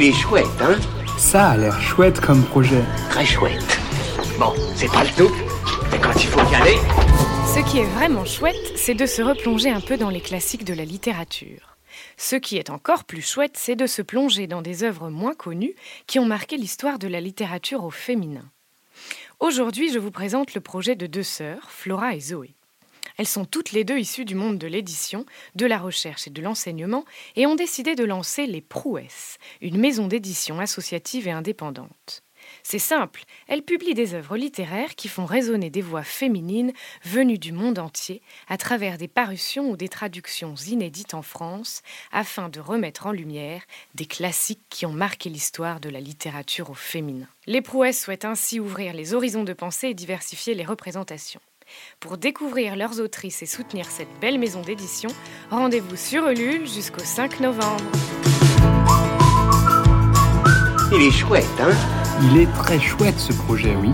Il est chouette, hein Ça a l'air chouette comme projet. Très chouette. Bon, c'est pas le tout, mais quand il faut y aller... Ce qui est vraiment chouette, c'est de se replonger un peu dans les classiques de la littérature. Ce qui est encore plus chouette, c'est de se plonger dans des œuvres moins connues qui ont marqué l'histoire de la littérature au féminin. Aujourd'hui, je vous présente le projet de deux sœurs, Flora et Zoé. Elles sont toutes les deux issues du monde de l'édition, de la recherche et de l'enseignement et ont décidé de lancer les Prouesses, une maison d'édition associative et indépendante. C'est simple, elles publient des œuvres littéraires qui font résonner des voix féminines venues du monde entier à travers des parutions ou des traductions inédites en France afin de remettre en lumière des classiques qui ont marqué l'histoire de la littérature au féminin. Les prouesses souhaitent ainsi ouvrir les horizons de pensée et diversifier les représentations. Pour découvrir leurs autrices et soutenir cette belle maison d'édition, rendez-vous sur Ulule jusqu'au 5 novembre. Il est chouette, hein? Il est très chouette ce projet, oui.